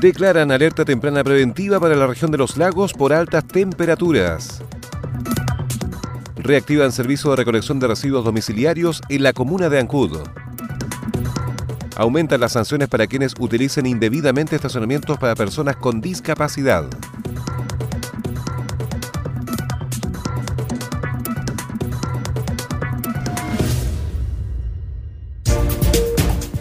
Declaran alerta temprana preventiva para la región de los lagos por altas temperaturas. Reactivan servicio de recolección de residuos domiciliarios en la comuna de Ancud. Aumentan las sanciones para quienes utilicen indebidamente estacionamientos para personas con discapacidad.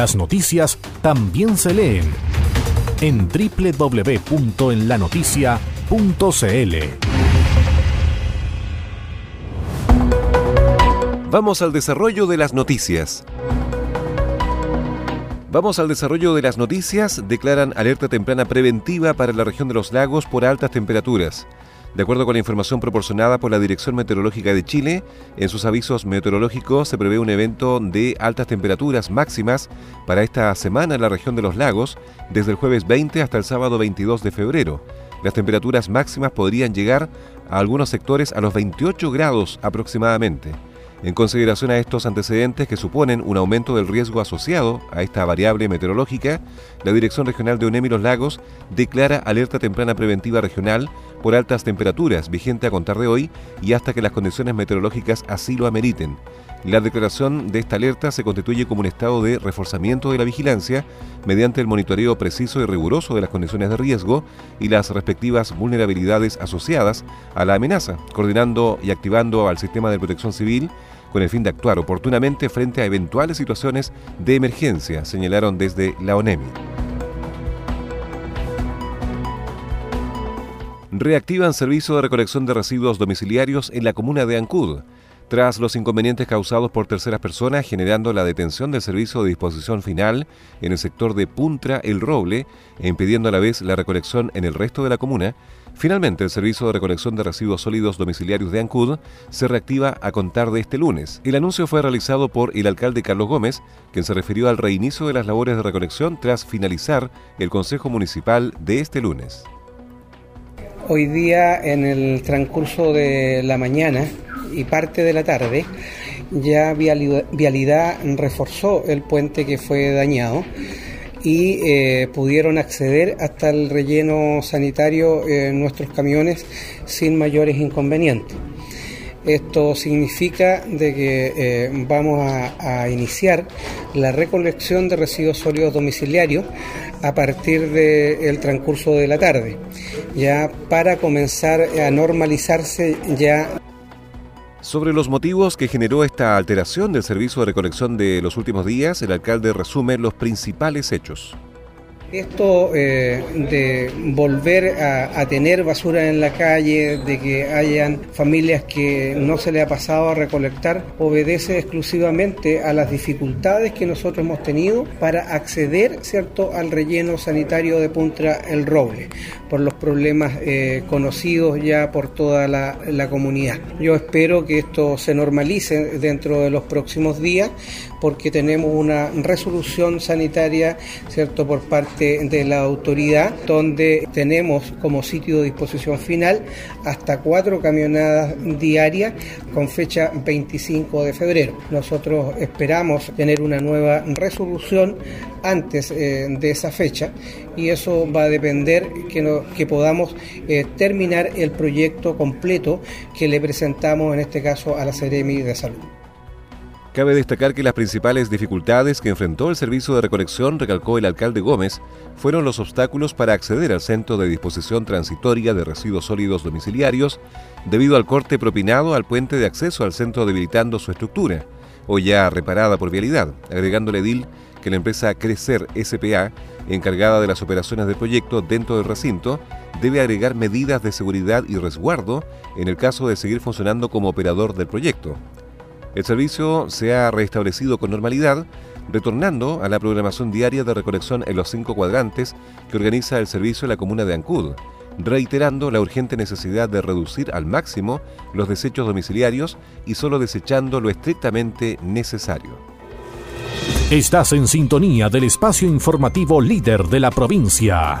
Las noticias también se leen en www.enlanoticia.cl. Vamos al desarrollo de las noticias. Vamos al desarrollo de las noticias. Declaran alerta temprana preventiva para la región de los lagos por altas temperaturas. De acuerdo con la información proporcionada por la Dirección Meteorológica de Chile, en sus avisos meteorológicos se prevé un evento de altas temperaturas máximas para esta semana en la región de los lagos, desde el jueves 20 hasta el sábado 22 de febrero. Las temperaturas máximas podrían llegar a algunos sectores a los 28 grados aproximadamente. En consideración a estos antecedentes que suponen un aumento del riesgo asociado a esta variable meteorológica, la Dirección Regional de UNEMI Los Lagos declara alerta temprana preventiva regional por altas temperaturas, vigente a contar de hoy y hasta que las condiciones meteorológicas así lo ameriten. La declaración de esta alerta se constituye como un estado de reforzamiento de la vigilancia mediante el monitoreo preciso y riguroso de las condiciones de riesgo y las respectivas vulnerabilidades asociadas a la amenaza, coordinando y activando al sistema de protección civil con el fin de actuar oportunamente frente a eventuales situaciones de emergencia, señalaron desde la ONEMI. Reactivan servicio de recolección de residuos domiciliarios en la comuna de Ancud tras los inconvenientes causados por terceras personas generando la detención del servicio de disposición final en el sector de Puntra El Roble e impidiendo a la vez la recolección en el resto de la comuna, finalmente el servicio de recolección de residuos sólidos domiciliarios de Ancud se reactiva a contar de este lunes. El anuncio fue realizado por el alcalde Carlos Gómez, quien se refirió al reinicio de las labores de recolección tras finalizar el Consejo Municipal de este lunes. Hoy día, en el transcurso de la mañana, y parte de la tarde, ya Vialidad, reforzó el puente que fue dañado y eh, pudieron acceder hasta el relleno sanitario en nuestros camiones sin mayores inconvenientes. Esto significa de que eh, vamos a, iniciar la recolección de residuos sólidos domiciliarios a partir del transcurso de la tarde, ya para comenzar a normalizarse ya sobre los motivos que generó esta alteración del servicio de recolección de los últimos días, el alcalde resume los principales hechos. Esto eh, de volver a, tener basura en la calle, de que hayan familias que no se le ha pasado a recolectar, obedece exclusivamente a las dificultades que nosotros hemos tenido para acceder cierto, al relleno sanitario de Puntra El Roble, por los problemas eh, conocidos ya por toda la comunidad. Yo espero que esto se normalice dentro de los próximos días porque tenemos una resolución sanitaria, ¿cierto?, por parte de la autoridad, donde tenemos como sitio de disposición final hasta cuatro camionadas diarias con fecha 25 de febrero. Nosotros esperamos tener una nueva resolución antes eh, de esa fecha y eso va a depender que, podamos eh, terminar el proyecto completo que le presentamos en este caso a la Seremi de Salud. Cabe destacar que las principales dificultades que enfrentó el servicio de recolección, recalcó el alcalde Gómez, fueron los obstáculos para acceder al centro de disposición transitoria de residuos sólidos domiciliarios debido al corte propinado al puente de acceso al centro debilitando su estructura, o ya reparada por vialidad, agregándole DIL que la empresa Crecer SPA, encargada de las operaciones del proyecto dentro del recinto, debe agregar medidas de seguridad y resguardo en el caso de seguir funcionando como operador del proyecto. El servicio se ha restablecido con normalidad, retornando a la programación diaria de recolección en los cinco cuadrantes que organiza el servicio en la comuna de Ancud, reiterando la urgente necesidad de reducir al máximo los desechos domiciliarios y solo desechando lo estrictamente necesario. Estás en sintonía del espacio informativo líder de la provincia.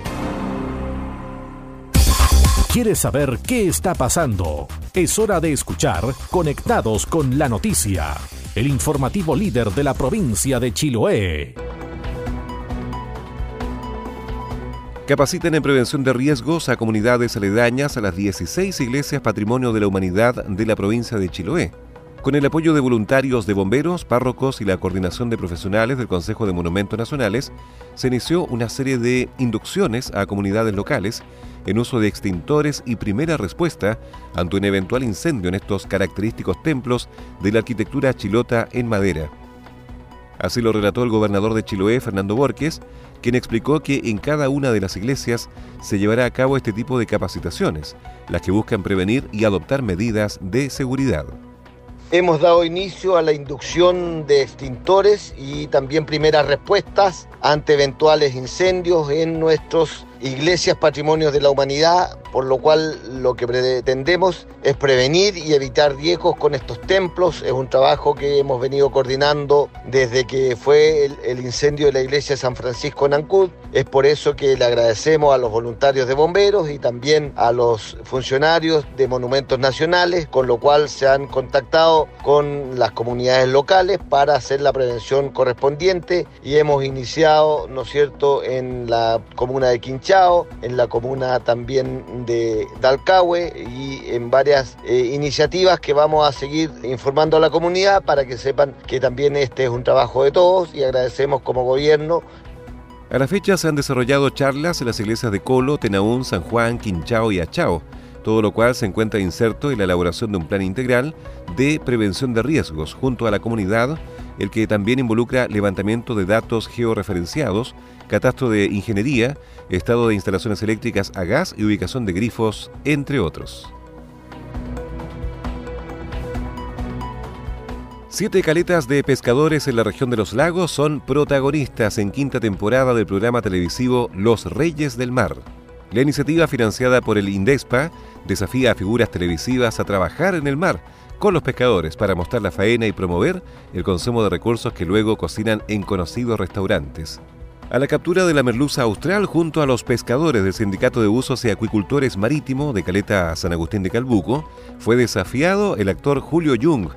¿Quieres saber qué está pasando? Es hora de escuchar Conectados con la Noticia, el informativo líder de la provincia de Chiloé. Capaciten en prevención de riesgos a comunidades aledañas a las 16 iglesias Patrimonio de la Humanidad de la provincia de Chiloé. Con el apoyo de voluntarios de bomberos, párrocos y la coordinación de profesionales del Consejo de Monumentos Nacionales, se inició una serie de inducciones a comunidades locales en uso de extintores y primera respuesta ante un eventual incendio en estos característicos templos de la arquitectura chilota en madera. Así lo relató el gobernador de Chiloé, Fernando Borges, quien explicó que en cada una de las iglesias se llevará a cabo este tipo de capacitaciones, las que buscan prevenir y adoptar medidas de seguridad. Hemos dado inicio a la inducción de extintores y también primeras respuestas ante eventuales incendios en nuestros iglesias patrimonios de la humanidad, por lo cual lo que pretendemos es prevenir y evitar riesgos con estos templos. Es un trabajo que hemos venido coordinando desde que fue el, incendio de la iglesia de San Francisco en Ancud. Es por eso que le agradecemos a los voluntarios de bomberos y también a los funcionarios de monumentos nacionales, con lo cual se han contactado con las comunidades locales para hacer la prevención correspondiente y hemos iniciado, ¿no es cierto?, en la comuna de Quinchá en la comuna también de Dalcahue y en varias eh, iniciativas que vamos a seguir informando a la comunidad para que sepan que también este es un trabajo de todos y agradecemos como gobierno. A la fecha se han desarrollado charlas en las iglesias de Colo, Tenaún, San Juan, Quinchao y Achao, todo lo cual se encuentra inserto en la elaboración de un plan integral de prevención de riesgos junto a la comunidad, el que también involucra levantamiento de datos georreferenciados, catastro de ingeniería, estado de instalaciones eléctricas a gas y ubicación de grifos, entre otros. Siete caletas de pescadores en la región de los lagos son protagonistas en quinta temporada del programa televisivo Los Reyes del Mar. La iniciativa financiada por el INDESPA desafía a figuras televisivas a trabajar en el mar con los pescadores para mostrar la faena y promover el consumo de recursos que luego cocinan en conocidos restaurantes a la captura de la merluza austral junto a los pescadores del Sindicato de Usos y Acuicultores Marítimo de Caleta San Agustín de Calbuco, fue desafiado el actor Julio Jung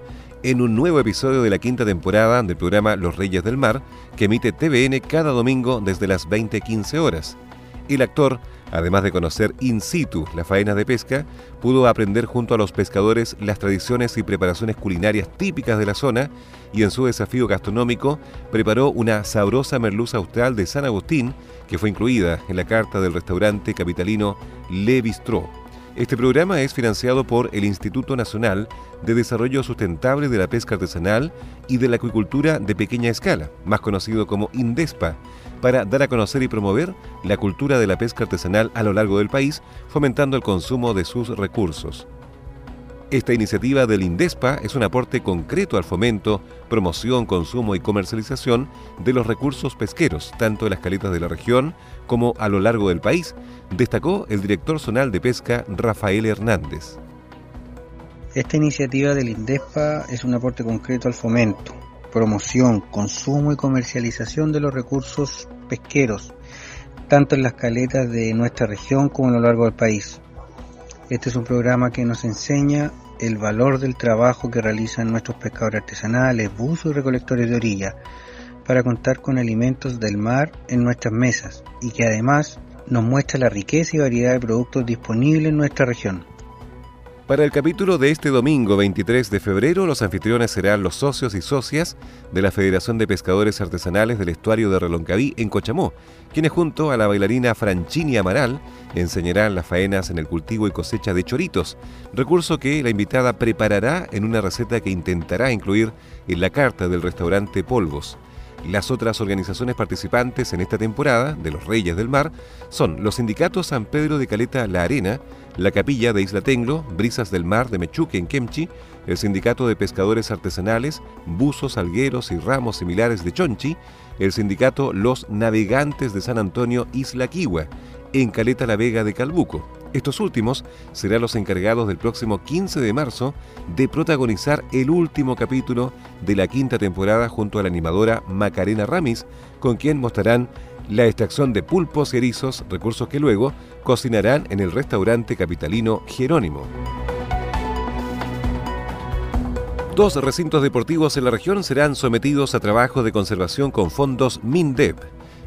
en un nuevo episodio de la quinta temporada del programa Los Reyes del Mar, que emite TVN cada domingo desde las 20.15 horas. El actor Además de conocer in situ la faena de pesca, pudo aprender junto a los pescadores las tradiciones y preparaciones culinarias típicas de la zona y en su desafío gastronómico preparó una sabrosa merluza austral de San Agustín que fue incluida en la carta del restaurante capitalino Le Bistrot. Este programa es financiado por el Instituto Nacional de Desarrollo Sustentable de la Pesca Artesanal y de la Acuicultura de Pequeña Escala, más conocido como INDESPA, para dar a conocer y promover la cultura de la pesca artesanal a lo largo del país, fomentando el consumo de sus recursos. Esta iniciativa del INDESPA es un aporte concreto al fomento, promoción, consumo y comercialización de los recursos pesqueros, tanto en las caletas de la región como a lo largo del país, destacó el director zonal de pesca Rafael Hernández. Esta iniciativa del INDESPA es un aporte concreto al fomento, promoción, consumo y comercialización de los recursos pesqueros, tanto en las caletas de nuestra región como a lo largo del país. Este es un programa que nos enseña el valor del trabajo que realizan nuestros pescadores artesanales, buzos y recolectores de orilla para contar con alimentos del mar en nuestras mesas y que además nos muestra la riqueza y variedad de productos disponibles en nuestra región. Para el capítulo de este domingo 23 de febrero, los anfitriones serán los socios y socias de la Federación de Pescadores Artesanales del Estuario de Reloncaví en Cochamó, quienes junto a la bailarina Franchini Amaral enseñarán las faenas en el cultivo y cosecha de choritos, recurso que la invitada preparará en una receta que intentará incluir en la carta del restaurante Polvos. Las otras organizaciones participantes en esta temporada de los Reyes del Mar son los sindicatos San Pedro de Caleta La Arena, la Capilla de Isla Tenglo, Brisas del Mar de Mechuque en Kemchi, el Sindicato de Pescadores Artesanales, Buzos, Algueros y Ramos Similares de Chonchi, el Sindicato Los Navegantes de San Antonio Isla Kiwa, en Caleta La Vega de Calbuco. Estos últimos serán los encargados del próximo 15 de marzo de protagonizar el último capítulo de la quinta temporada junto a la animadora Macarena Ramis, con quien mostrarán la extracción de pulpos y erizos, recursos que luego cocinarán en el restaurante capitalino Jerónimo. Dos recintos deportivos en la región serán sometidos a trabajo de conservación con fondos MINDEP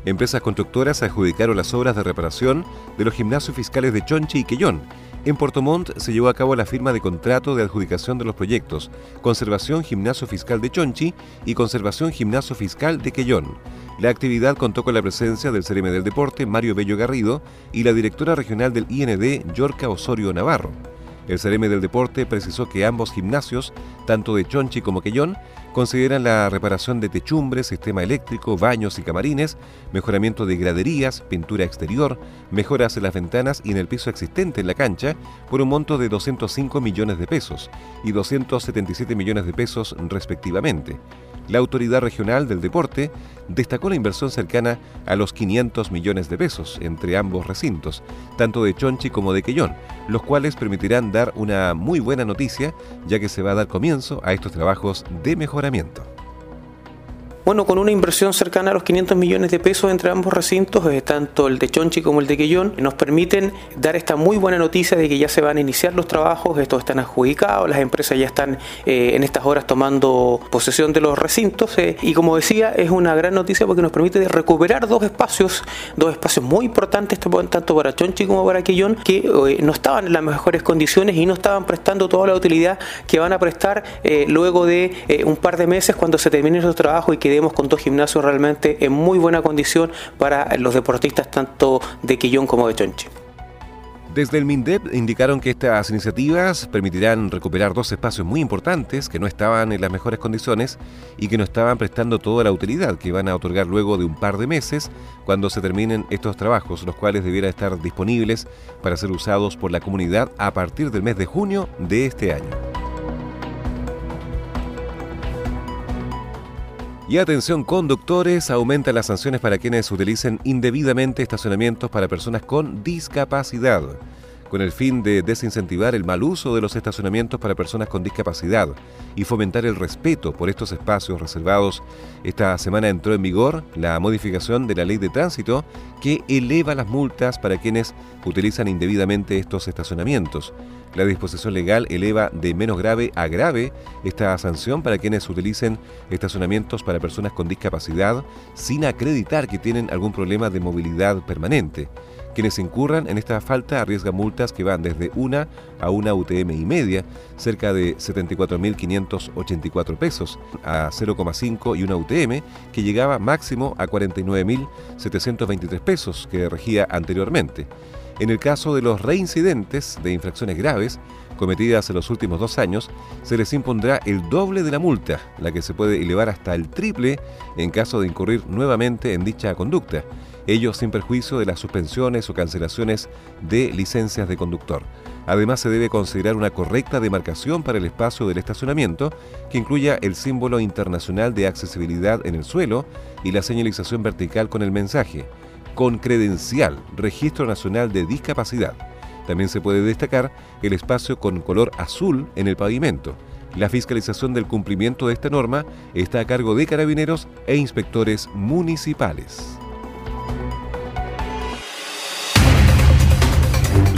empresas constructoras adjudicaron las obras de reparación de los gimnasios fiscales de Chonchi y Quellón. En Puerto Montt se llevó a cabo la firma de contrato de adjudicación de los proyectos Conservación Gimnasio Fiscal de Chonchi y Conservación Gimnasio Fiscal de Quellón. La actividad contó con la presencia del CRM del Deporte, Mario Bello Garrido, y la directora regional del IND, Yorca Osorio Navarro. El CRM del Deporte precisó que ambos gimnasios, tanto de Chonchi como Quellón, consideran la reparación de techumbres, sistema eléctrico, baños y camarines, mejoramiento de graderías, pintura exterior, mejoras en las ventanas y en el piso existente en la cancha por un monto de 205 millones de pesos y 277 millones de pesos respectivamente. La autoridad regional del deporte destacó la inversión cercana a los 500 millones de pesos entre ambos recintos, tanto de Chonchi como de Quellón, los cuales permitirán dar una muy buena noticia ya que se va a dar comienzo a estos trabajos de mejoramiento. Bueno, con una inversión cercana a los 500 millones de pesos entre ambos recintos, eh, tanto el de Chonchi como el de Quellón, nos permiten dar esta muy buena noticia de que ya se van a iniciar los trabajos, estos están adjudicados, las empresas ya están eh, en estas horas tomando posesión de los recintos eh, y como decía, es una gran noticia porque nos permite recuperar dos espacios, dos espacios muy importantes tanto para Chonchi como para Quellón, que no estaban en las mejores condiciones y no estaban prestando toda la utilidad que van a prestar luego de un par de meses cuando se terminen los trabajos y que con dos gimnasios realmente en muy buena condición para los deportistas tanto de Quillón como de Chonchi. Desde el MINDEP indicaron que estas iniciativas permitirán recuperar dos espacios muy importantes que no estaban en las mejores condiciones y que no estaban prestando toda la utilidad que van a otorgar luego de un par de meses cuando se terminen estos trabajos, los cuales debieran estar disponibles para ser usados por la comunidad a partir del mes de junio de este año. Y atención conductores, aumentan las sanciones para quienes utilicen indebidamente estacionamientos para personas con discapacidad con el fin de desincentivar el mal uso de los estacionamientos para personas con discapacidad y fomentar el respeto por estos espacios reservados. Esta semana entró en vigor la modificación de la ley de tránsito que eleva las multas para quienes utilizan indebidamente estos estacionamientos. La disposición legal eleva de menos grave a grave esta sanción para quienes utilicen estacionamientos para personas con discapacidad sin acreditar que tienen algún problema de movilidad permanente. Quienes incurran en esta falta arriesgan multas que van desde una a una UTM y media, cerca de 74.584 pesos, a 0,5 y una UTM, que llegaba máximo a 49.723 pesos, que regía anteriormente. En el caso de los reincidentes de infracciones graves cometidas en los últimos dos años, se les impondrá el doble de la multa, la que se puede elevar hasta el triple en caso de incurrir nuevamente en dicha conducta, ello sin perjuicio de las suspensiones o cancelaciones de licencias de conductor. Además, se debe considerar una correcta demarcación para el espacio del estacionamiento, que incluya el símbolo internacional de accesibilidad en el suelo y la señalización vertical con el mensaje, con credencial Registro Nacional de Discapacidad. También se puede destacar el espacio con color azul en el pavimento. La fiscalización del cumplimiento de esta norma está a cargo de carabineros e inspectores municipales.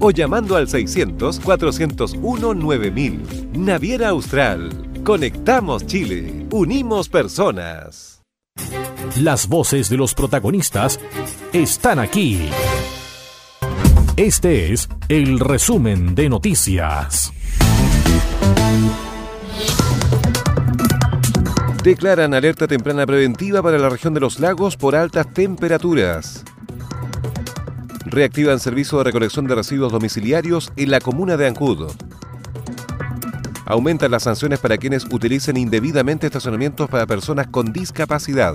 o llamando al 600-401-9000. Naviera Austral. Conectamos Chile. Unimos personas. Las voces de los protagonistas están aquí. Este es el resumen de noticias. Declaran alerta temprana preventiva para la región de los lagos por altas temperaturas reactivan servicio de recolección de residuos domiciliarios en la comuna de Ancud. Aumentan las sanciones para quienes utilicen indebidamente estacionamientos para personas con discapacidad.